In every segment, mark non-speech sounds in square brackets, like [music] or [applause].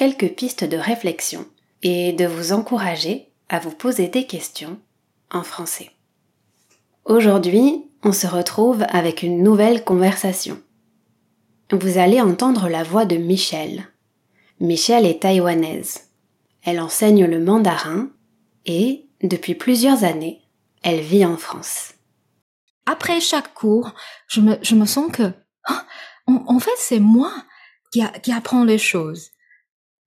quelques pistes de réflexion et de vous encourager à vous poser des questions en français. Aujourd'hui, on se retrouve avec une nouvelle conversation. Vous allez entendre la voix de Michelle. Michelle est taïwanaise. Elle enseigne le mandarin et, depuis plusieurs années, elle vit en France. Après chaque cours, je me, sens que, ah, en, fait, c'est moi qui apprends les choses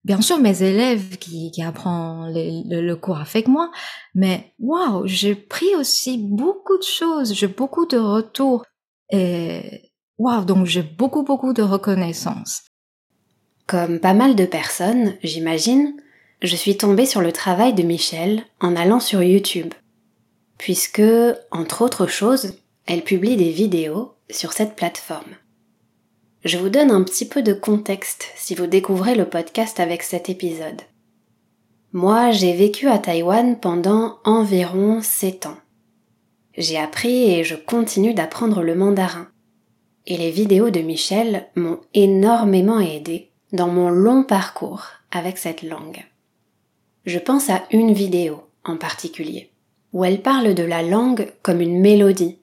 bien sûr mes élèves qui, apprennent le, cours avec moi, mais waouh, j'ai pris aussi beaucoup de choses, j'ai beaucoup de retours et waouh, donc j'ai beaucoup beaucoup de reconnaissance. Comme pas mal de personnes, j'imagine, je suis tombée sur le travail de Michel en allant sur YouTube, puisque, entre autres choses, elle publie des vidéos sur cette plateforme. Je vous donne un petit peu de contexte si vous découvrez le podcast avec cet épisode. Moi, j'ai vécu à Taïwan pendant environ 7 ans. J'ai appris et je continue d'apprendre le mandarin. Et les vidéos de Michel m'ont énormément aidé dans mon long parcours avec cette langue. Je pense à une vidéo en particulier, où elle parle de la langue comme une mélodie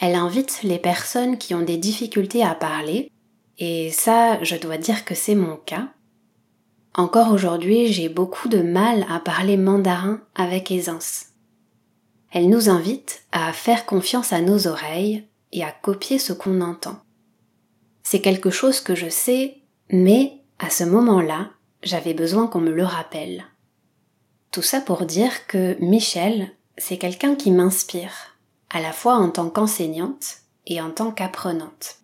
elle invite les personnes qui ont des difficultés à parler, et ça, je dois dire que c'est mon cas. Encore aujourd'hui, j'ai beaucoup de mal à parler mandarin avec aisance. Elle nous invite à faire confiance à nos oreilles et à copier ce qu'on entend. C'est quelque chose que je sais, mais à ce moment-là, j'avais besoin qu'on me le rappelle. Tout ça pour dire que Michel, c'est quelqu'un qui m'inspire à la fois en tant qu'enseignante et en tant qu'apprenante.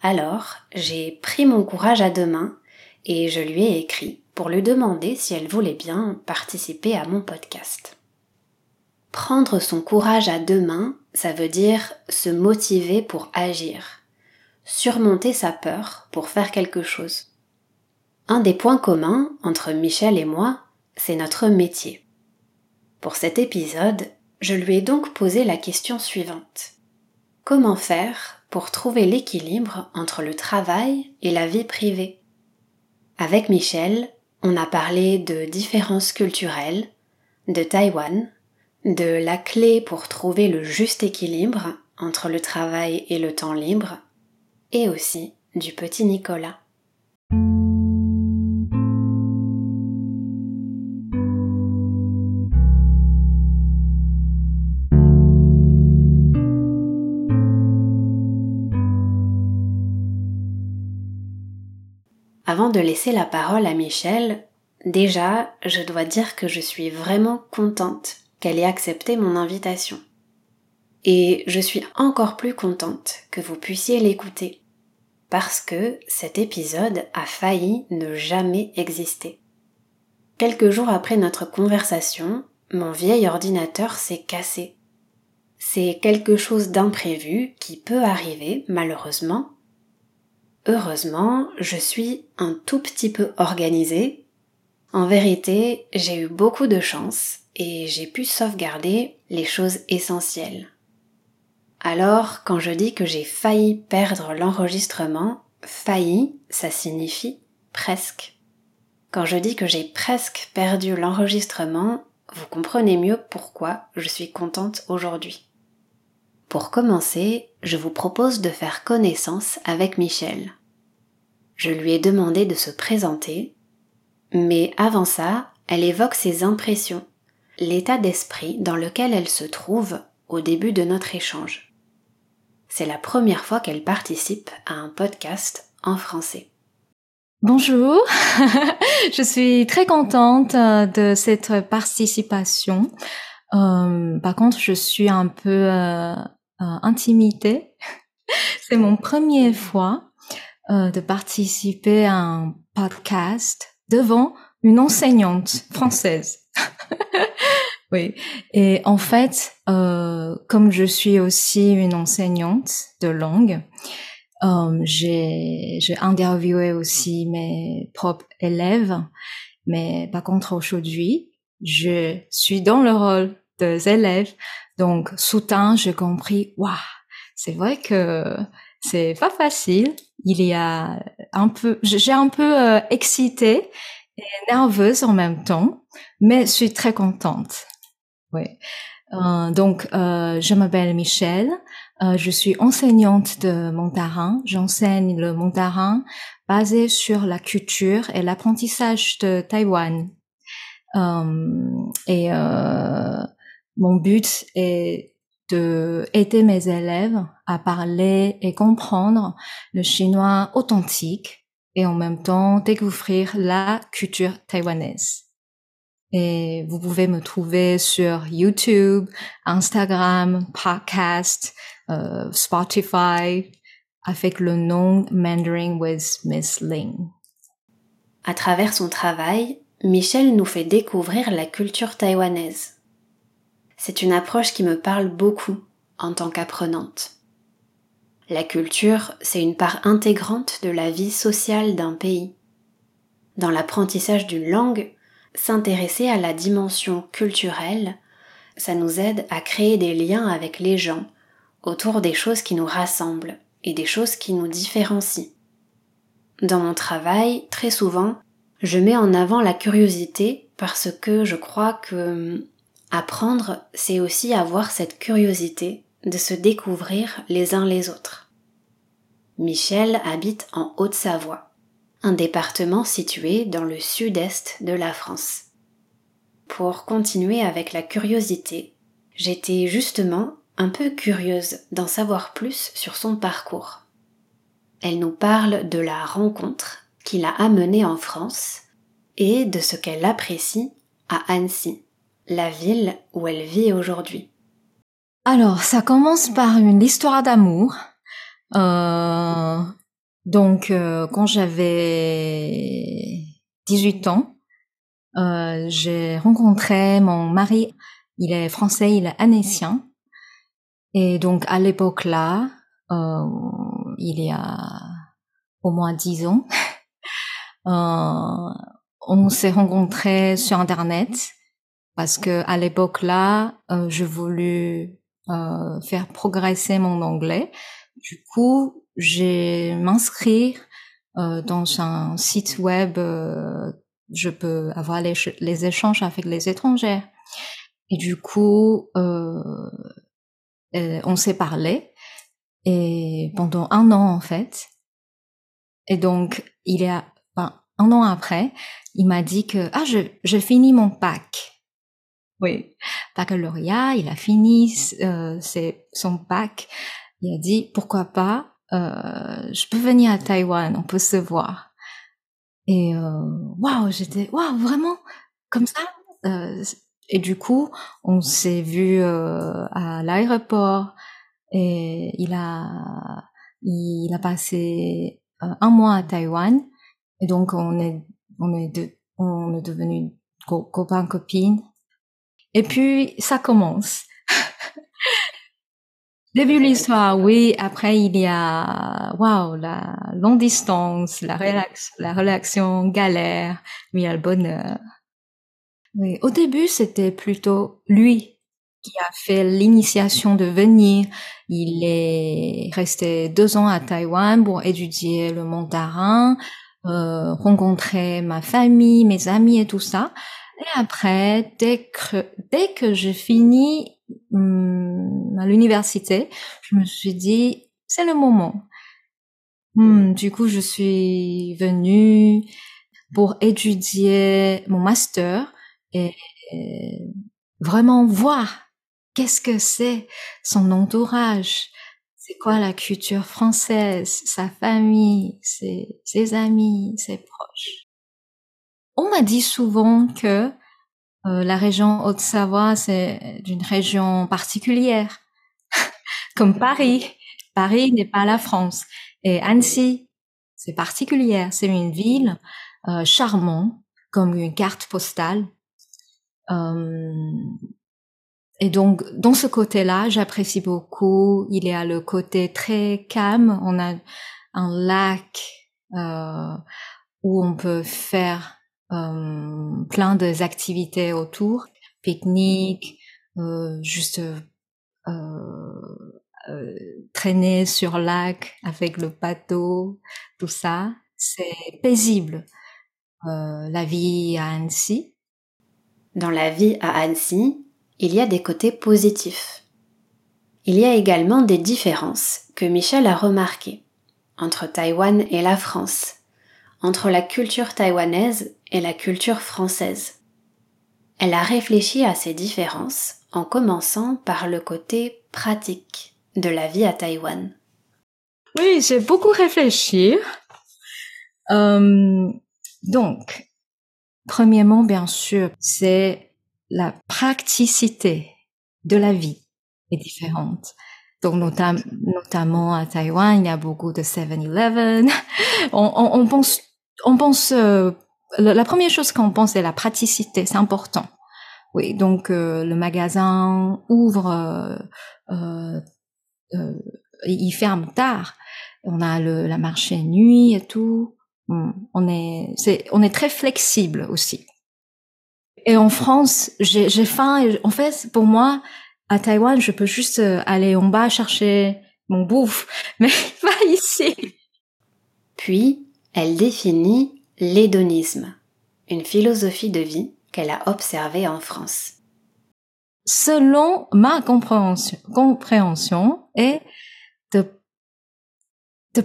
Alors, j'ai pris mon courage à deux mains et je lui ai écrit pour lui demander si elle voulait bien participer à mon podcast. Prendre son courage à deux mains, ça veut dire se motiver pour agir, surmonter sa peur pour faire quelque chose. Un des points communs entre Michel et moi, c'est notre métier. Pour cet épisode, je lui ai donc posé la question suivante. Comment faire pour trouver l'équilibre entre le travail et la vie privée? Avec Michel, on a parlé de différences culturelles, de Taïwan, de la clé pour trouver le juste équilibre entre le travail et le temps libre, et aussi du petit Nicolas. Avant de laisser la parole à Michel, déjà, je dois dire que je suis vraiment contente qu'elle ait accepté mon invitation. Et je suis encore plus contente que vous puissiez l'écouter, parce que cet épisode a failli ne jamais exister. Quelques jours après notre conversation, mon vieil ordinateur s'est cassé. C'est quelque chose d'imprévu qui peut arriver, malheureusement, Heureusement, je suis un tout petit peu organisée. En vérité, j'ai eu beaucoup de chance et j'ai pu sauvegarder les choses essentielles. Alors, quand je dis que j'ai failli perdre l'enregistrement, failli, ça signifie presque. Quand je dis que j'ai presque perdu l'enregistrement, vous comprenez mieux pourquoi je suis contente aujourd'hui. Pour commencer, je vous propose de faire connaissance avec Michel. Je lui ai demandé de se présenter, mais avant ça, elle évoque ses impressions, l'état d'esprit dans lequel elle se trouve au début de notre échange. C'est la première fois qu'elle participe à un podcast en français. Bonjour, [laughs] je suis très contente euh, de cette participation. Euh, par contre, je suis un peu euh, intimidée. [laughs] C'est mon première fois euh, de participer à un podcast devant une enseignante française. [laughs] oui. Et en fait, euh, comme je suis aussi une enseignante de langue, euh, j'ai interviewé aussi mes propres élèves, mais par contre aujourd'hui, je suis dans le rôle des élèves. Donc, soudain, j'ai compris, waouh, c'est vrai que c'est pas facile. Il y a un peu, j'ai un peu euh, excité et nerveuse en même temps, mais je suis très contente. Oui. Euh, donc, euh, je m'appelle Michelle. Euh, je suis enseignante de montarin. J'enseigne le montarin basé sur la culture et l'apprentissage de Taïwan. Euh, et mon but est de aider mes élèves à parler et comprendre le chinois authentique et en même temps découvrir la culture taïwanaise. Et vous pouvez me trouver sur YouTube, Instagram, podcast, euh, Spotify, avec le nom Mandarin with Miss Ling. À travers son travail, Michel nous fait découvrir la culture taïwanaise. C'est une approche qui me parle beaucoup en tant qu'apprenante. La culture, c'est une part intégrante de la vie sociale d'un pays. Dans l'apprentissage d'une langue, s'intéresser à la dimension culturelle, ça nous aide à créer des liens avec les gens autour des choses qui nous rassemblent et des choses qui nous différencient. Dans mon travail, très souvent, je mets en avant la curiosité parce que je crois que apprendre, c'est aussi avoir cette curiosité de se découvrir les uns les autres. Michel habite en Haute-Savoie, un département situé dans le sud-est de la France. Pour continuer avec la curiosité, j'étais justement un peu curieuse d'en savoir plus sur son parcours. Elle nous parle de la rencontre qui l'a amenée en France et de ce qu'elle apprécie à Annecy, la ville où elle vit aujourd'hui. Alors, ça commence par une histoire d'amour. Euh, donc, euh, quand j'avais 18 ans, euh, j'ai rencontré mon mari. Il est français, il est anécien. Et donc, à l'époque là, euh, il y a au moins 10 ans, [laughs] euh, on s'est rencontrés sur Internet parce que à l'époque là, euh, je voulais euh, faire progresser mon anglais. Du coup, j'ai m'inscrire euh, dans un site web. Euh, je peux avoir les, échanges avec les étrangers. Et du coup, euh, on s'est parlé et pendant un an en fait. Et donc, il y a ben, un an après, il m'a dit que ah je finis mon bac. Oui, baccalauréat, il a fini euh, c'est son bac. Il a dit pourquoi pas, euh, je peux venir à Taïwan, on peut se voir. Et waouh, j'étais waouh vraiment comme ça. Euh, et du coup, on s'est vu euh, à l'aéroport et il a il a passé euh, un mois à Taïwan et donc on est on est de, on est devenu copains copines et puis ça commence [laughs] début l'histoire oui après il y a waouh la longue distance la relax, la relation galère mais il y a le bonheur oui au début c'était plutôt lui qui a fait l'initiation de venir. Il est resté deux ans à Taïwan pour étudier le mandarin, euh, rencontrer ma famille, mes amis et tout ça. Et après, dès que, dès que j'ai fini hum, à l'université, je me suis dit, c'est le moment. Hum, du coup, je suis venue pour étudier mon master et, vraiment voir qu'est-ce que c'est son entourage, c'est quoi la culture française, sa famille, ses amis, ses proches. On m'a dit souvent que euh, la région Haute-Savoie, c'est une région particulière, [laughs] comme Paris. Paris n'est pas la France. Et Annecy, c'est particulière, c'est une ville euh, charmant comme une carte postale. Euh, et donc, dans ce côté-là, j'apprécie beaucoup. Il y a le côté très calme. On a un lac euh, où on peut faire plein d'activités autour, pique-nique, euh, juste traîner sur lac avec le bateau, tout ça. C'est paisible. la vie à Annecy. Dans la vie à Annecy, il y a des côtés positifs. Il y a également des différences que Michel a remarquées entre Taïwan et la France, entre la culture taïwanaise et la culture française. Elle a réfléchi à ces différences en commençant par le côté pratique de la vie à Taïwan. Oui, j'ai beaucoup réfléchi. Euh, donc, premièrement, bien sûr, c'est la praticité de la vie est différente. Donc notamment à Taïwan, il y a beaucoup de 7-Eleven. [laughs] On, pense, on pense, euh, la, première chose qu'on pense c'est la praticité, c'est important. Oui, donc euh, le magasin ouvre, euh, euh, il ferme tard. On a le, la marché nuit et tout. On est, on est très flexible aussi. Et en France, j'ai faim. En fait, pour moi, à Taïwan, je peux juste aller en bas chercher mon bouffe, [laughs] mais pas ici. Puis, elle définit l'hédonisme, une philosophie de vie qu'elle a observée en France. Selon ma compréhension, compréhension de,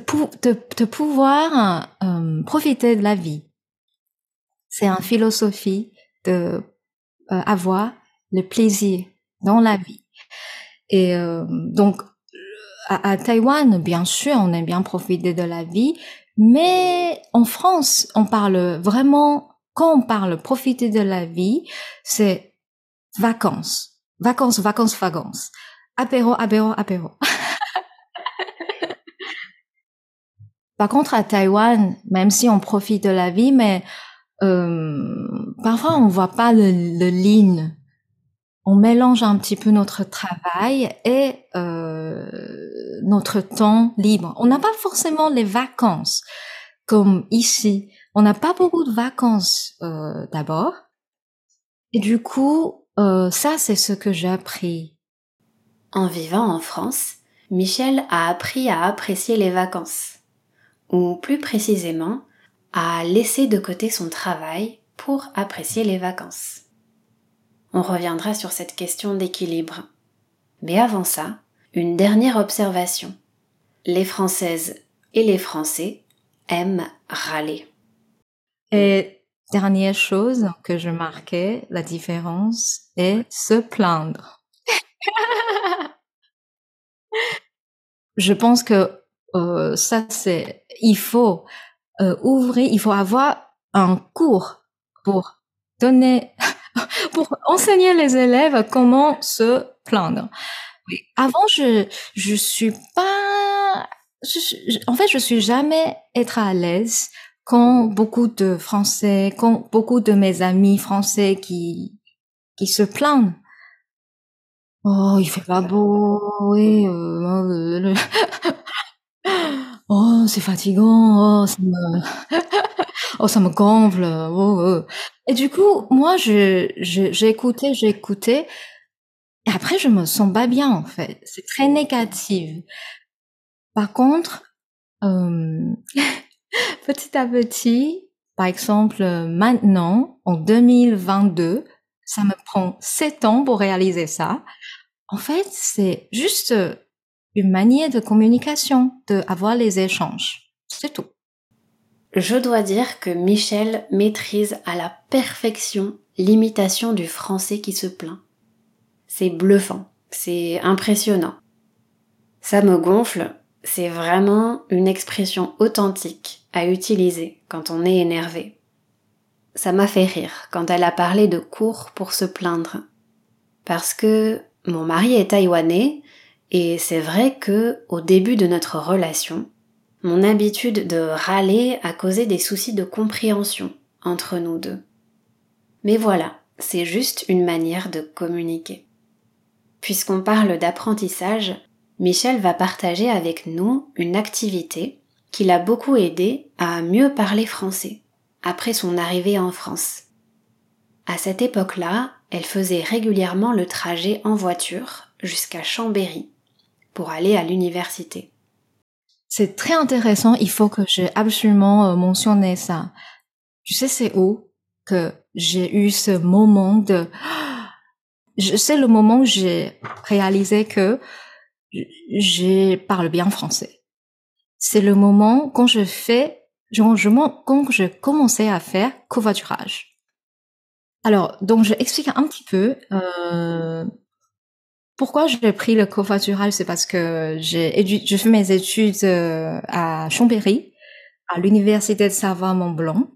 de pouvoir euh, profiter de la vie. C'est une philosophie de euh, avoir le plaisir dans la vie. Et euh, donc, à, à, Taïwan, bien sûr, on aime bien profiter de la vie, mais en France, on parle vraiment, quand on parle profiter de la vie, c'est vacances. Vacances, vacances, vacances. Apéro, apéro, apéro. [laughs] Par contre, à Taïwan, même si on profite de la vie, mais euh, parfois on voit pas le, le ligne. On mélange un petit peu notre travail et euh, notre temps libre. On n'a pas forcément les vacances comme ici. On n'a pas beaucoup de vacances euh, d'abord. Et du coup, euh, ça c'est ce que j'ai appris. En vivant en France, Michel a appris à apprécier les vacances. Ou plus précisément, à laisser de côté son travail pour apprécier les vacances. On reviendra sur cette question d'équilibre. Mais avant ça, une dernière observation. Les Françaises et les Français aiment râler. Et dernière chose que je marquais, la différence est se plaindre. [laughs] je pense que euh, ça c'est, il faut euh, ouvrir, il faut avoir un cours pour donner, [laughs] pour enseigner les élèves comment se plaindre. Avant, je je suis pas, en fait, je suis jamais être à l'aise quand beaucoup de Français, quand beaucoup de mes amis français qui qui se plaignent. Oh, il fait pas beau, oui. Euh, [laughs] oh c'est fatigant, oh oh ça me gonfle, oh, oh. et du coup moi je j'ai écouté, j'ai écouté, et après je me sens pas bien en fait, c'est très négatif. Par contre, euh, [laughs] petit à petit, par exemple maintenant en 2022, ça me prend sept ans pour réaliser ça. En fait, c'est juste une manière de communication, de avoir les échanges. C'est tout. Je dois dire que Michel maîtrise à la perfection l'imitation du français qui se plaint. C'est bluffant, c'est impressionnant. Ça me gonfle, c'est vraiment une expression authentique à utiliser quand on est énervé. Ça m'a fait rire quand elle a parlé de cours pour se plaindre. Parce que mon mari est taïwanais et c'est vrai que au début de notre relation, Mon habitude de râler a causé des soucis de compréhension entre nous deux. Mais voilà, c'est juste une manière de communiquer. Puisqu'on parle d'apprentissage, Michel va partager avec nous une activité qui l'a beaucoup aidé à mieux parler français après son arrivée en France. À cette époque-là, elle faisait régulièrement le trajet en voiture jusqu'à Chambéry pour aller à l'université. C'est très intéressant, il faut que j'ai absolument euh, mentionné ça. Tu sais c'est où que j'ai eu ce moment de [gasps] c'est le moment où j'ai réalisé que je parle bien français. C'est le moment quand je fais, je, quand je commençais à faire covoiturage. Alors, donc je explique un petit peu euh, pourquoi j'ai pris le covoiturage. C'est parce que j'ai je fais mes études euh, à Chambéry, à l'université de Savoie-Mont-Blanc.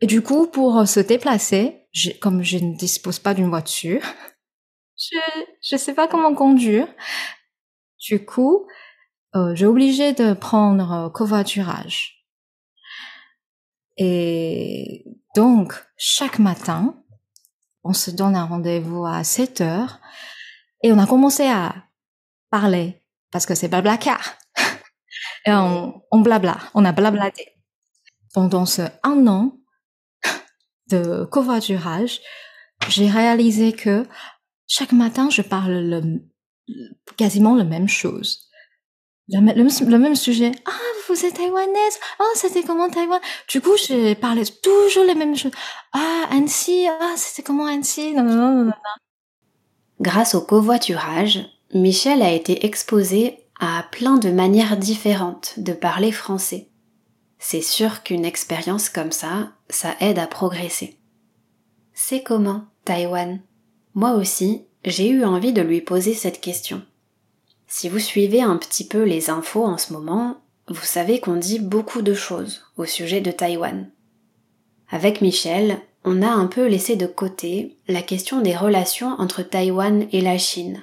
Et du coup, pour se déplacer, comme je ne dispose pas d'une voiture, [laughs] je je sais pas comment conduire. Du coup, euh, j'ai obligé de prendre euh, covoiturage. Et donc, chaque matin, on se donne un rendez-vous à 7 heures et on a commencé à parler parce que c'est blablacar. [laughs] et on, on blabla, on a blablaté. Pendant ce un an de covoiturage, j'ai réalisé que chaque matin, je parle le, quasiment la même chose. Le, le, même sujet. Ah, vous êtes taïwanaise. Ah, c'était comment Taïwan? Du coup, je parlais toujours les mêmes choses. Ah, Annecy. Ah, c'était comment Annecy? Non, non, non, Grâce au covoiturage, Michel a été exposé à plein de manières différentes de parler français. C'est sûr qu'une expérience comme ça, ça aide à progresser. C'est comment, Taïwan? Moi aussi, j'ai eu envie de lui poser cette question. Si vous suivez un petit peu les infos en ce moment, vous savez qu'on dit beaucoup de choses au sujet de Taïwan. Avec Michel, on a un peu laissé de côté la question des relations entre Taïwan et la Chine.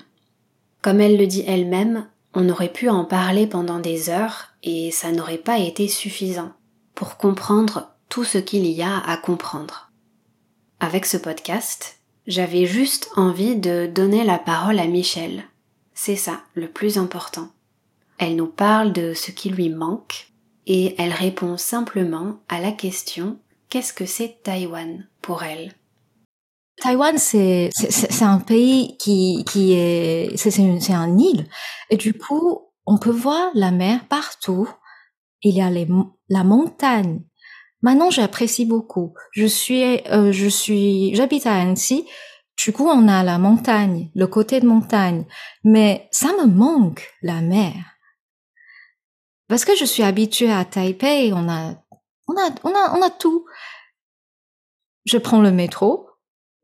Comme elle le dit elle-même, on aurait pu en parler pendant des heures et ça n'aurait pas été suffisant pour comprendre tout ce qu'il y a à comprendre. Avec ce podcast, j'avais juste envie de donner la parole à Michel. C'est ça, le plus important. Elle nous parle de ce qui lui manque et elle répond simplement à la question qu'est-ce que c'est Taïwan pour elle? Taïwan, c'est c'est un pays qui qui est c'est un île et du coup on peut voir la mer partout. Il y a les, la montagne, Maintenant, j'apprécie beaucoup. Je suis, euh, je suis, j'habite à Annecy. Du coup, on a la montagne, le côté de montagne. Mais ça me manque, la mer. Parce que je suis habituée à Taipei, on a, on a, on a, on a tout. Je prends le métro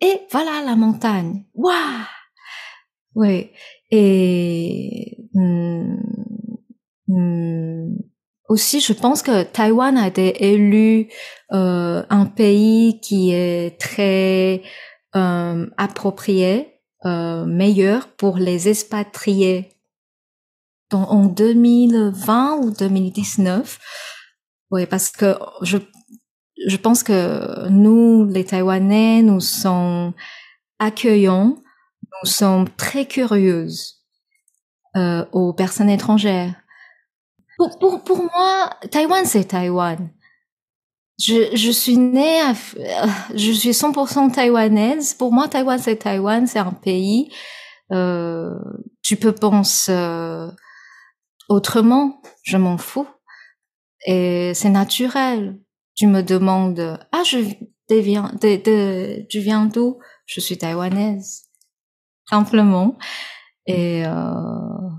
et voilà la montagne. Waouh! Oui. Et, hum, hum, aussi, je pense que Taïwan a été élu euh, un pays qui est très euh, approprié, euh, meilleur pour les expatriés. Donc, en 2020 ou 2019, oui, parce que je je pense que nous, les Taïwanais, nous sommes accueillants, nous sommes très curieuses euh, aux personnes étrangères. Pour, pour, pour moi, Taïwan, c'est Taïwan. Je, je suis née, je suis 100% taïwanaise. Pour moi, Taïwan, c'est Taïwan, c'est un pays. Euh, tu peux penser euh, autrement, je m'en fous. Et c'est naturel. Tu me demandes, ah, je tu viens d'où? Je suis taïwanaise, simplement. Et euh,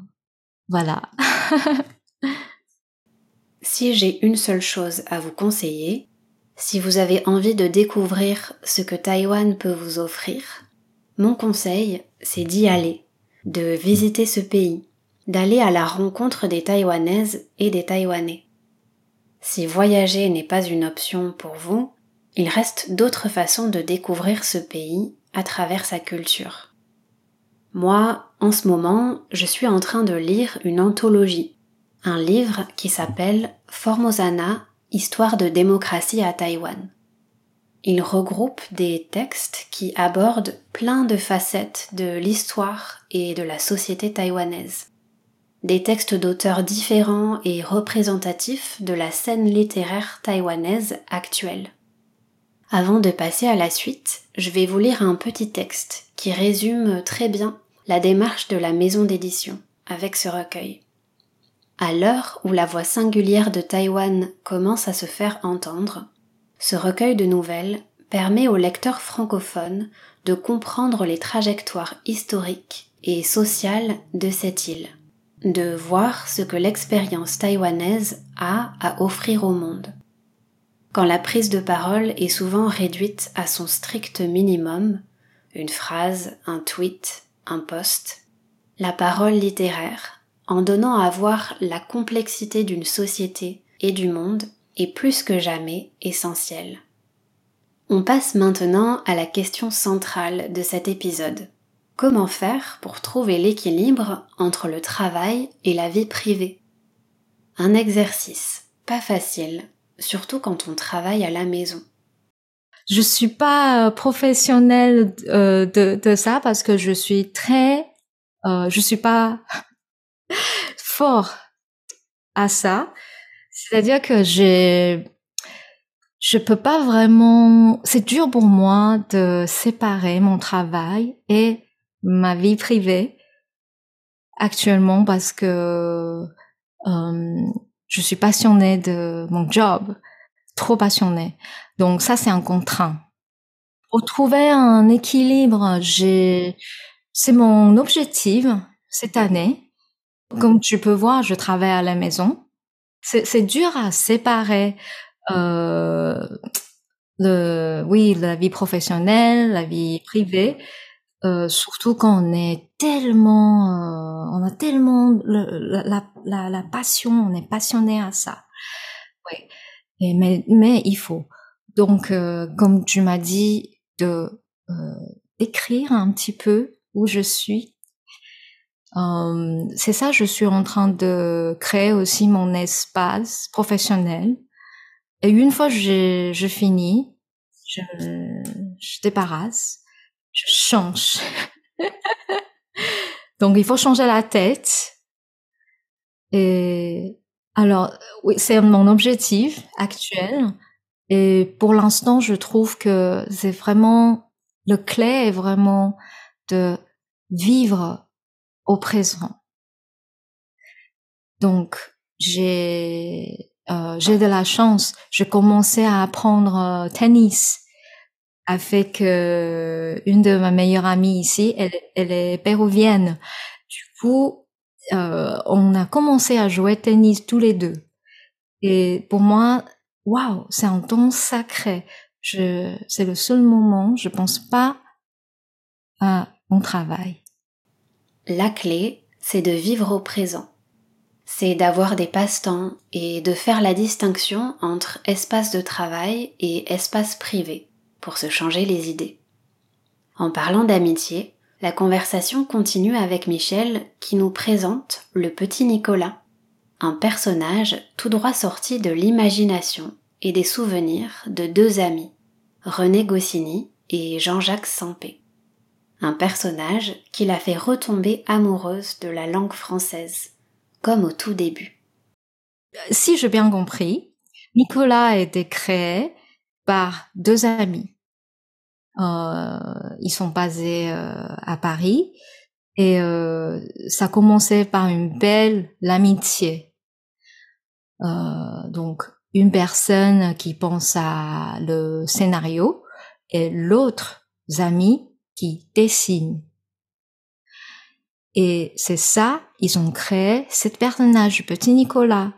voilà. [laughs] Si j'ai une seule chose à vous conseiller, si vous avez envie de découvrir ce que Taïwan peut vous offrir, mon conseil, c'est d'y aller, de visiter ce pays, d'aller à la rencontre des Taïwanaises et des Taïwanais. Si voyager n'est pas une option pour vous, il reste d'autres façons de découvrir ce pays à travers sa culture. Moi, en ce moment, je suis en train de lire une anthologie un livre qui s'appelle Formosana, Histoire de démocratie à Taïwan. Il regroupe des textes qui abordent plein de facettes de l'histoire et de la société taïwanaise. Des textes d'auteurs différents et représentatifs de la scène littéraire taïwanaise actuelle. Avant de passer à la suite, je vais vous lire un petit texte qui résume très bien la démarche de la maison d'édition avec ce recueil. À l'heure où la voix singulière de Taïwan commence à se faire entendre, ce recueil de nouvelles permet aux lecteurs francophones de comprendre les trajectoires historiques et sociales de cette île, de voir ce que l'expérience taïwanaise a à offrir au monde. Quand la prise de parole est souvent réduite à son strict minimum, une phrase, un tweet, un post, la parole littéraire, en donnant à voir la complexité d'une société et du monde, est plus que jamais essentiel. On passe maintenant à la question centrale de cet épisode. Comment faire pour trouver l'équilibre entre le travail et la vie privée Un exercice pas facile, surtout quand on travaille à la maison. Je suis pas professionnelle euh, de, de, ça parce que je suis très, euh, je suis pas [laughs] fort à ça. C'est-à-dire que j'ai, je peux pas vraiment, c'est dur pour moi de séparer mon travail et ma vie privée actuellement parce que euh, je suis passionnée de mon job, trop passionnée. Donc ça, c'est un contraint. Pour trouver un équilibre, j'ai, c'est mon objectif cette année. Comme tu peux voir, je travaille à la maison c'est dur à séparer euh, le, oui, la vie professionnelle, la vie privée, euh, surtout quand on est tellement, euh, on a tellement la, la, la, passion, on est passionné à ça. Et mais, mais il faut. Donc, euh, comme tu m'as dit, de euh, écrire un petit peu où je suis, euh, c'est ça, je suis en train de créer aussi mon espace professionnel. Et une fois que je finis, je, je débarrasse, je change. Donc il faut changer la tête. Et alors, oui, c'est mon objectif actuel. Et pour l'instant, je trouve que c'est vraiment le clé est vraiment de vivre au présent. Donc, j'ai euh, j'ai de la chance. Je commençais à apprendre euh, tennis avec euh, une de mes meilleures amies ici. Elle, elle est péruvienne. Du coup, euh, on a commencé à jouer tennis tous les deux. Et pour moi, waouh, c'est un temps sacré. Je, c'est le seul moment. Je pense pas à mon travail. La clé, c'est de vivre au présent. C'est d'avoir des passe-temps et de faire la distinction entre espace de travail et espace privé pour se changer les idées. En parlant d'amitié, la conversation continue avec Michel qui nous présente le petit Nicolas, un personnage tout droit sorti de l'imagination et des souvenirs de deux amis, René Goscinny et Jean-Jacques Sampé un personnage qui la fait retomber amoureuse de la langue française, comme au tout début. Si j'ai bien compris, Nicolas a été créé par deux amis. Euh, ils sont basés euh, à Paris et euh, ça commençait par une belle amitié. donc une personne qui pense à le scénario et l'autre ami qui dessine. Et c'est ça, ils ont créé cet personnage, petit Nicolas.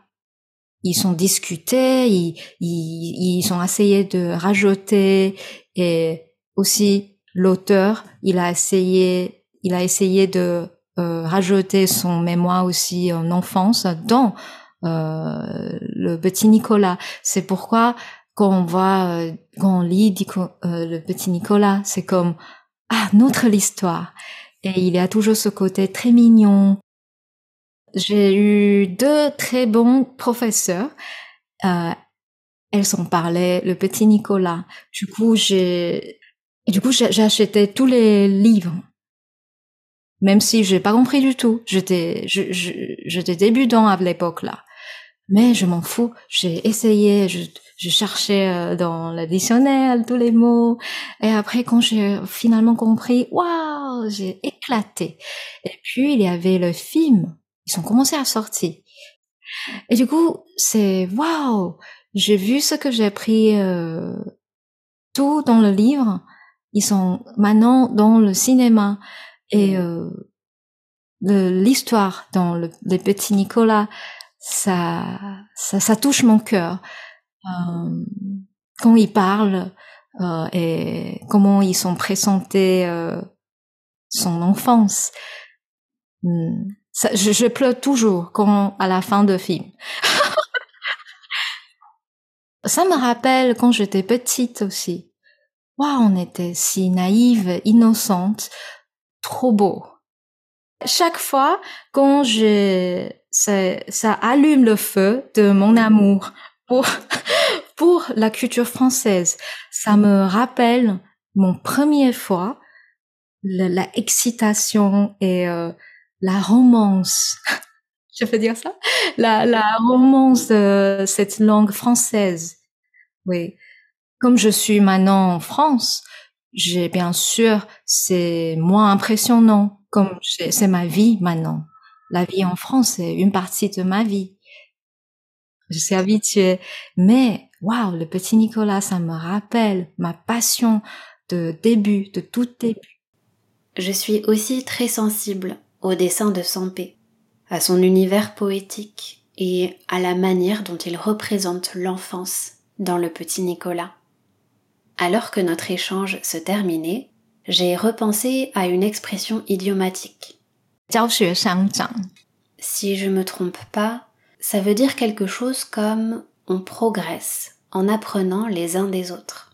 Ils sont discutés, ils, ils, ils ont essayé de rajouter et aussi l'auteur, il a essayé, il a essayé de euh, rajouter son mémoire aussi en enfance dans euh, le petit Nicolas. C'est pourquoi quand on voit, euh, quand on lit euh, le petit Nicolas, c'est comme ah, notre histoire. Et il y a toujours ce côté très mignon. j'ai eu deux très bons professeurs. Euh, elles sont parlaient le petit Nicolas. Du coup, j'ai, du coup, acheté tous les livres. Même si j'ai pas compris du tout. J'étais, j'étais débutant à l'époque là. Mais je m'en fous. J'ai essayé, je, je cherchais euh, dans le dictionnaire tous les mots. Et après, quand j'ai finalement compris, waouh, j'ai éclaté. Et puis, il y avait le film. Ils ont commencé à sortir. Et du coup, c'est waouh, j'ai vu ce que j'ai appris euh, tout dans le livre. Ils sont maintenant dans le cinéma et euh, l'histoire dans le, les petits Nicolas ça, ça, ça touche mon cœur. Euh, quand ils parlent euh, et comment ils sont présentés son enfance. Ça, je, je, pleure toujours quand à la fin de film. [laughs] ça me rappelle quand j'étais petite aussi. Waouh, on était si naïve, innocente, trop beau. Chaque fois quand je ça, ça allume le feu de mon amour pour, [laughs] pour la culture française. Ça me rappelle mon première fois, la, la excitation et euh, la romance. [laughs] Je peux dire ça? La, la romance de cette langue française. Oui. Comme je suis maintenant en France, j'ai bien sûr, c'est moins impressionnant, comme c'est ma vie maintenant la vie en France, c'est une partie de ma vie. Je suis habituée. Mais, waouh, le petit Nicolas, ça me rappelle ma passion de début, de tout début. Je suis aussi très sensible au dessin de Sampé, à son univers poétique et à la manière dont il représente l'enfance dans le petit Nicolas. Alors que notre échange se terminait, j'ai repensé à une expression idiomatique si je me trompe pas, ça veut dire quelque chose comme on progresse en apprenant les uns des autres.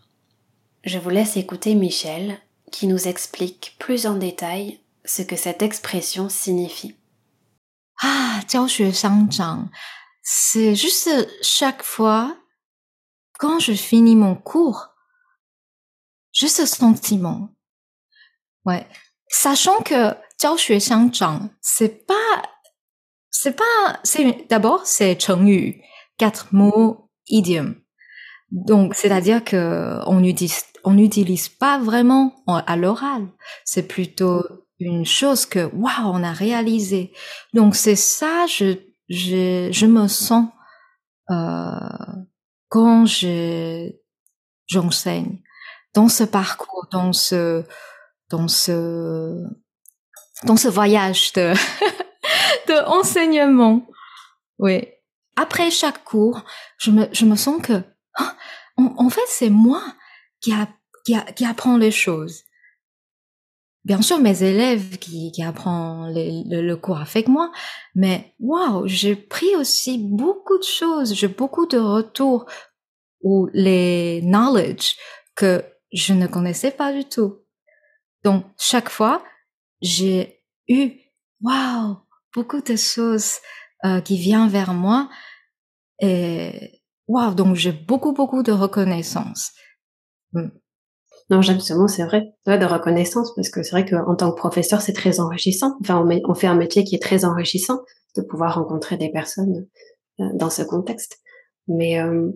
Je vous laisse écouter Michel qui nous explique plus en détail ce que cette expression signifie. Ah, c'est juste chaque fois quand je finis mon cours, Juste ce sentiment. Ouais. Sachant que Jiao Xue Xiang c'est pas, c'est pas, c'est, d'abord, c'est Chengyu, quatre mots, idiom. Donc, c'est-à-dire que on utilise, on n'utilise pas vraiment à l'oral. C'est plutôt une chose que, waouh, on a réalisé. Donc, c'est ça, je, je, je me sens, euh, quand j'enseigne. Dans ce parcours, dans ce, dans ce, dans ce voyage de, [laughs] de enseignement. Oui. Après chaque cours, je me, je me sens que, hein, en, fait, c'est moi qui, a, qui, a, qui apprend les choses. Bien sûr, mes élèves qui, qui apprennent le, le, cours avec moi, mais waouh, j'ai pris aussi beaucoup de choses, j'ai beaucoup de retours ou les knowledge que je ne connaissais pas du tout. Donc, chaque fois, j'ai eu, waouh, beaucoup de choses euh, qui viennent vers moi. Et waouh, donc j'ai beaucoup, beaucoup de reconnaissance. Mm. Non, j'aime ce mot, c'est vrai, de reconnaissance, parce que c'est vrai qu'en tant que professeur, c'est très enrichissant. Enfin, on, on, fait un métier qui est très enrichissant de pouvoir rencontrer des personnes euh, dans ce contexte. Mais euh,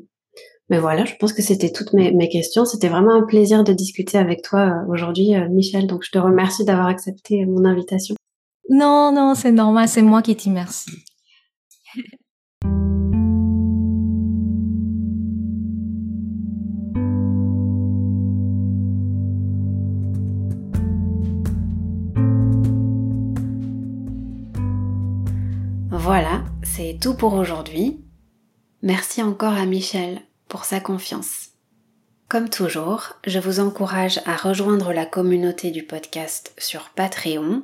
mais voilà, je pense que c'était toutes mes, mes questions. C'était vraiment un plaisir de discuter avec toi euh, aujourd'hui, euh, Michel. Donc, je te remercie d'avoir accepté mon invitation. Non, non, c'est normal. C'est moi qui te remercie. Voilà, c'est tout pour aujourd'hui. Merci encore à Michel pour sa confiance. Comme toujours, je vous encourage à rejoindre la communauté du podcast sur Patreon.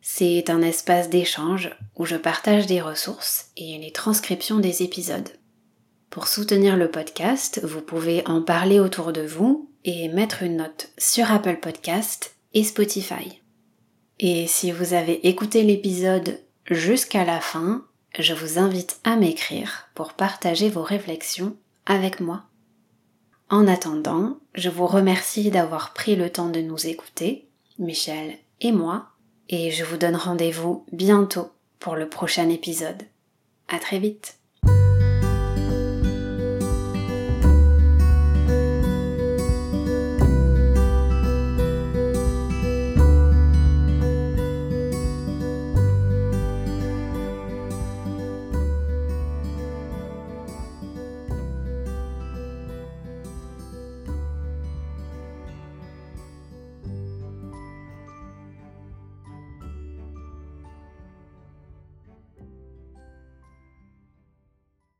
C'est un espace d'échange où je partage des ressources et les transcriptions des épisodes. Pour soutenir le podcast, vous pouvez en parler autour de vous et mettre une note sur Apple Podcast et Spotify. Et si vous avez écouté l'épisode jusqu'à la fin, je vous invite à m'écrire pour partager vos réflexions avec moi. En attendant, je vous remercie d'avoir pris le temps de nous écouter, Michel et moi, et je vous donne rendez-vous bientôt pour le prochain épisode. À très vite!